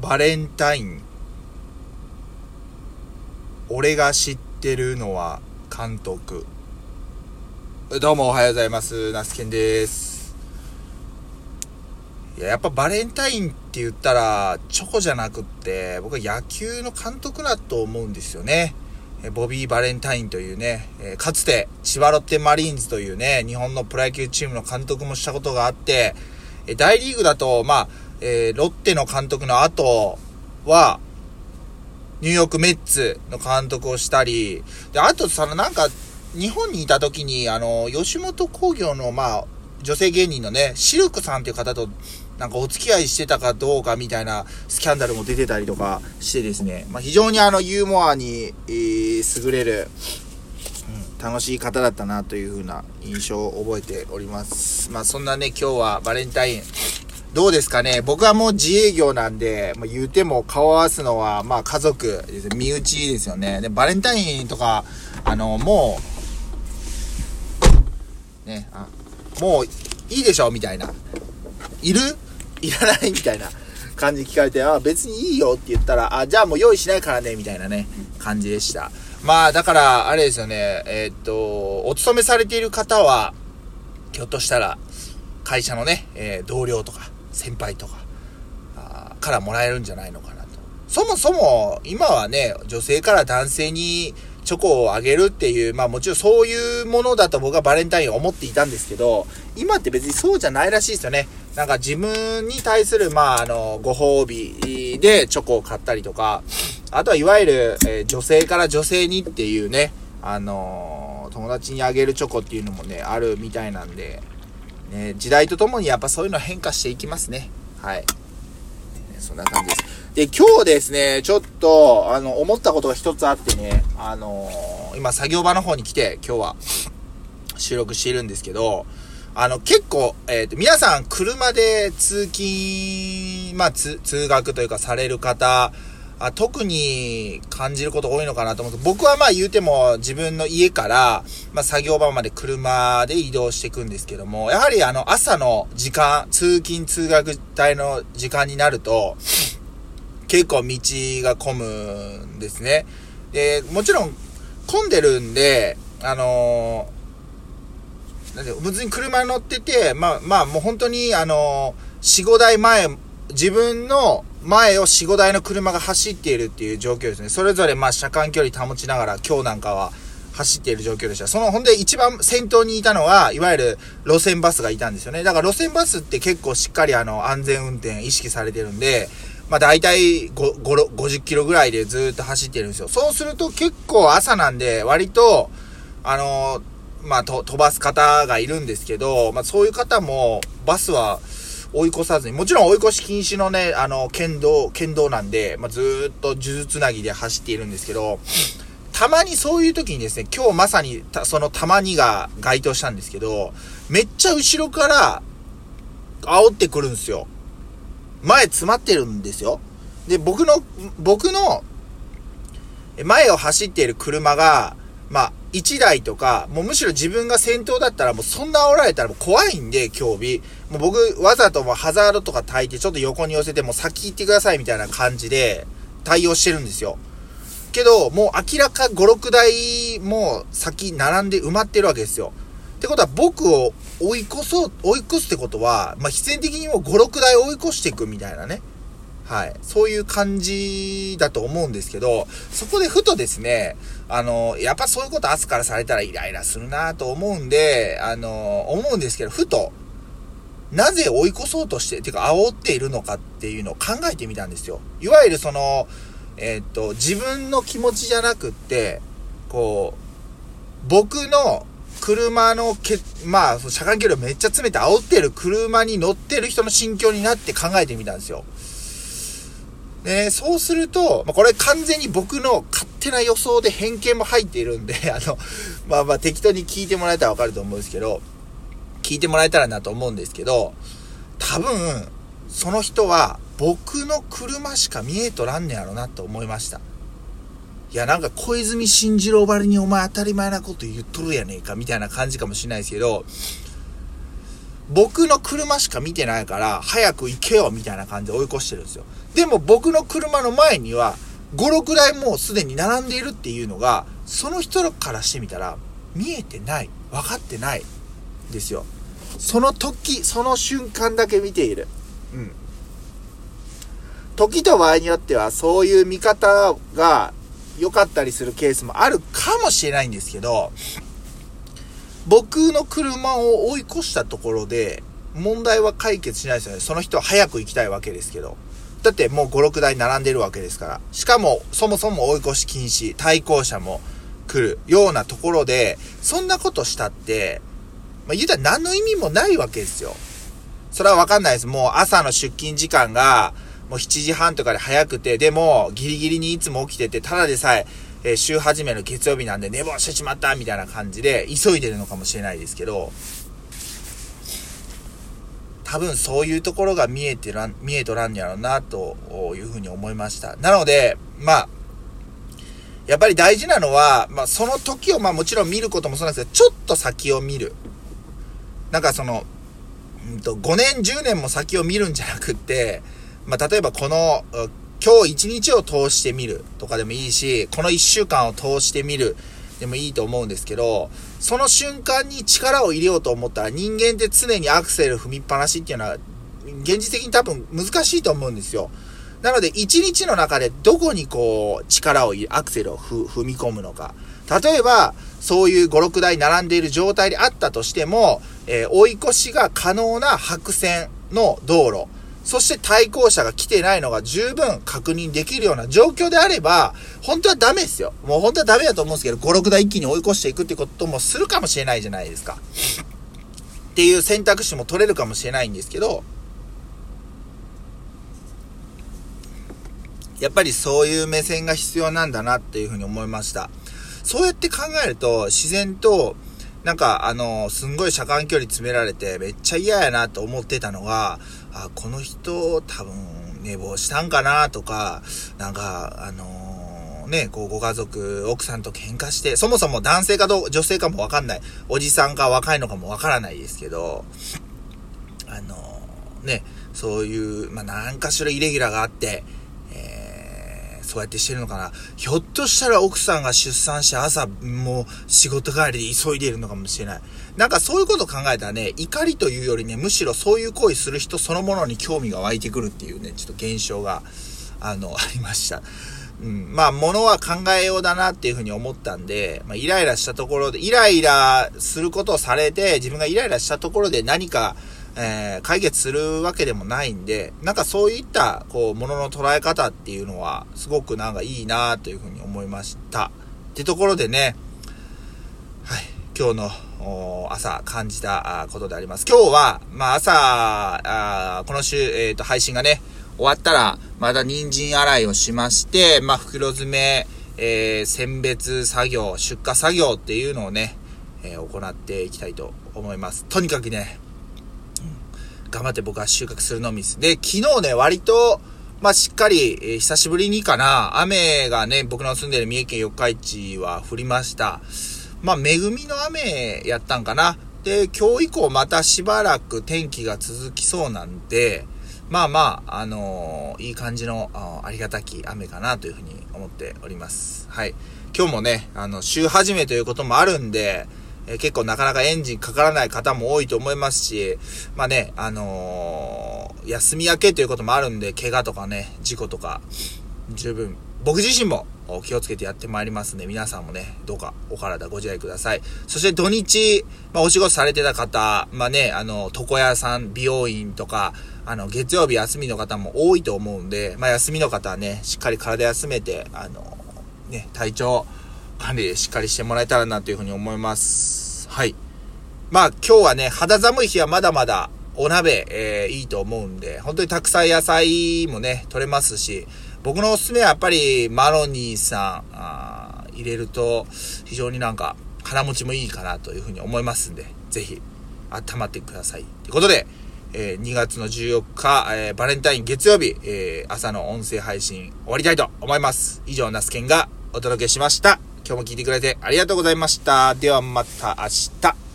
バレンタイン。俺が知ってるのは監督どうもおはようございます。ナスケンです。いややっぱバレンタインって言ったらチョコじゃなくって僕は野球の監督だと思うんですよね。ボビー・バレンタインというね、かつて千葉ロッテマリーンズというね、日本のプロ野球チームの監督もしたことがあって、大リーグだと、まあ、えー、ロッテの監督の後は、ニューヨークメッツの監督をしたり、で、あとそのなんか、日本にいた時に、あの、吉本興業の、まあ、女性芸人のね、シルクさんっていう方と、なんかお付き合いしてたかどうかみたいなスキャンダルも出てたりとかしてですね、まあ、非常にあの、ユーモアに、えー、優れる、うん、楽しい方だったなというふうな印象を覚えております。まあ、そんなね、今日はバレンタイン、どうですかね？僕はもう自営業なんで、まあ、言うても顔合わすのは、まあ家族です身内ですよね。で、バレンタインとか、あの、もう、ね、あ、もういいでしょみたいな。いる？いらないみたいな感じ聞かれて、あ、別にいいよって言ったら、あ、じゃあもう用意しないからね、みたいなね、感じでした。まあ、だから、あれですよね、えー、っと、お勤めされている方は、ひょっとしたら、会社のね、えー、同僚とか、先輩とか、あからもらえるんじゃないのかなと。そもそも、今はね、女性から男性にチョコをあげるっていう、まあもちろんそういうものだと僕はバレンタインを思っていたんですけど、今って別にそうじゃないらしいですよね。なんか自分に対する、まああの、ご褒美でチョコを買ったりとか、あとはいわゆる、えー、女性から女性にっていうね、あのー、友達にあげるチョコっていうのもね、あるみたいなんで、ね、時代とともにやっぱそういうの変化していきますね。はい。そんな感じです。で、今日ですね、ちょっと、あの、思ったことが一つあってね、あのー、今作業場の方に来て、今日は収録しているんですけど、あの、結構、えっ、ー、と、皆さん車で通勤、まあ、通学というかされる方、あ特に感じること多いのかなと思うと、僕はまあ言うても自分の家から、まあ作業場まで車で移動していくんですけども、やはりあの朝の時間、通勤通学帯の時間になると、結構道が混むんですね。で、もちろん混んでるんで、あのー、なんで、別に車乗ってて、まあまあもう本当にあのー、4、5台前、自分の前を4、5台の車が走っているっていう状況ですね。それぞれまあ車間距離保ちながら今日なんかは走っている状況でした。その、ほんで一番先頭にいたのは、いわゆる路線バスがいたんですよね。だから路線バスって結構しっかりあの安全運転意識されてるんで、まあ大体5 50キロぐらいでずっと走ってるんですよ。そうすると結構朝なんで割と、あのまあ飛ばす方がいるんですけど、まあそういう方もバスは、追い越さずに、もちろん追い越し禁止のね、あの、県道、県道なんで、まあ、ずっと数珠つなぎで走っているんですけど、たまにそういう時にですね、今日まさにそのたまにが該当したんですけど、めっちゃ後ろから煽ってくるんですよ。前詰まってるんですよ。で、僕の、僕の前を走っている車が、まあ、1台とか、もうむしろ自分が先頭だったらもうそんな煽られたらもう怖いんで、今日日。もう僕、わざともハザードとか焚いてちょっと横に寄せてもう先行ってくださいみたいな感じで対応してるんですよ。けど、もう明らか5、6台も先並んで埋まってるわけですよ。ってことは僕を追い越そう、追い越すってことは、まあ、必然的にも5、6台追い越していくみたいなね。はい。そういう感じだと思うんですけど、そこでふとですね、あの、やっぱそういうこと明日からされたらイライラするなと思うんで、あの、思うんですけど、ふと、なぜ追い越そうとして、てか煽っているのかっていうのを考えてみたんですよ。いわゆるその、えー、っと、自分の気持ちじゃなくって、こう、僕の車のけ、まあ、車間距離をめっちゃ詰めて煽ってる車に乗ってる人の心境になって考えてみたんですよ。で、そうすると、まあ、これ完全に僕の勝手な予想で偏見も入っているんで、あの、まあまあ適当に聞いてもらえたらわかると思うんですけど、聞いてもらえたらなと思うんですけど、多分、その人は僕の車しか見えとらんねやろなと思いました。いや、なんか小泉進次郎ばりにお前当たり前なこと言っとるやねえかみたいな感じかもしれないですけど、僕の車しか見てないから、早く行けよみたいな感じで追い越してるんですよ。でも僕の車の前には、5、6台もうすでに並んでいるっていうのが、その人からしてみたら、見えてない。分かってない。ですよ。その時、その瞬間だけ見ている。うん。時と場合によっては、そういう見方が良かったりするケースもあるかもしれないんですけど、僕の車を追い越したところで、問題は解決しないですよね。その人は早く行きたいわけですけど。だってもう5、6台並んでるわけですから。しかも、そもそも追い越し禁止、対向車も来るようなところで、そんなことしたって、まあ、言うたら何の意味もないわけですよ。それはわかんないです。もう朝の出勤時間が、もう7時半とかで早くて、でもギリギリにいつも起きてて、ただでさえ、えー、週始めの月曜日なんで寝坊してしまったみたいな感じで急いでるのかもしれないですけど、多分そういうところが見えてらん、見えとらんやろうな、というふうに思いました。なので、まあ、やっぱり大事なのは、まあ、その時を、まあ、もちろん見ることもそうなんですけど、ちょっと先を見る。なんかその、うんと、5年、10年も先を見るんじゃなくって、まあ、例えばこの、今日一日を通してみるとかでもいいし、この1週間を通してみるでもいいと思うんですけど、その瞬間に力を入れようと思ったら人間って常にアクセル踏みっぱなしっていうのは、現実的に多分難しいと思うんですよ。なので、一日の中でどこにこう、力を入れ、アクセルを踏み込むのか。例えば、そういう5、6台並んでいる状態であったとしても、えー、追い越しが可能な白線の道路。そして対向車が来てないのが十分確認できるような状況であれば、本当はダメですよ。もう本当はダメだと思うんですけど、5、6台一気に追い越していくってこともするかもしれないじゃないですか。っていう選択肢も取れるかもしれないんですけど、やっぱりそういう目線が必要なんだなっていうふうに思いました。そうやって考えると、自然と、なんか、あの、すんごい車間距離詰められて、めっちゃ嫌やなと思ってたのが、あ、この人、多分、寝坊したんかなとか、なんか、あのー、ね、こう、ご家族、奥さんと喧嘩して、そもそも男性かどう、女性かもわかんない。おじさんか若いのかもわからないですけど、あのー、ね、そういう、まあ、何かしらイレギュラーがあって、そうやってしてるのかな。ひょっとしたら奥さんが出産して朝もう仕事帰りで急いでいるのかもしれない。なんかそういうこと考えたらね、怒りというよりね、むしろそういう行為する人そのものに興味が湧いてくるっていうね、ちょっと現象が、あの、ありました。うん、まあ、物は考えようだなっていうふうに思ったんで、まあ、イライラしたところで、イライラすることをされて、自分がイライラしたところで何か、えー、解決するわけでもないんで、なんかそういった、こう、ものの捉え方っていうのは、すごくなんかいいなというふうに思いました。ってところでね、はい、今日の朝感じたことであります。今日は、まあ朝、あこの週、えっ、ー、と、配信がね、終わったら、また人参洗いをしまして、まあ袋詰め、えー、選別作業、出荷作業っていうのをね、えー、行っていきたいと思います。とにかくね、頑張って僕は収穫するのみです。で、昨日ね、割と、まあ、しっかり、えー、久しぶりにかな、雨がね、僕の住んでる三重県四日市は降りました。まあ、恵みの雨やったんかな。で、今日以降またしばらく天気が続きそうなんで、まあまあ、あのー、いい感じのあ、りがたき雨かなというふうに思っております。はい。今日もね、あの、週始めということもあるんで、えー、結構なかなかエンジンかからない方も多いと思いますし、まあね、あのー、休み明けということもあるんで、怪我とかね、事故とか、十分、僕自身も気をつけてやってまいりますんで、皆さんもね、どうかお体ご自愛ください。そして土日、まあ、お仕事されてた方、まあね、あの、床屋さん、美容院とか、あの、月曜日休みの方も多いと思うんで、まあ、休みの方はね、しっかり体休めて、あの、ね、体調管理しっかりしてもらえたらなというふうに思います。はい。まあ、今日はね、肌寒い日はまだまだお鍋、えー、いいと思うんで、本当にたくさん野菜もね、取れますし、僕のおすすめはやっぱりマロニーさん、あ入れると非常になんか腹持ちもいいかなというふうに思いますんで、ぜひ温まってください。ということで、えー、2月の14日、えー、バレンタイン月曜日、えー、朝の音声配信終わりたいと思います。以上、ナスケンがお届けしました。今日も聞いてくれてありがとうございました。ではまた明日。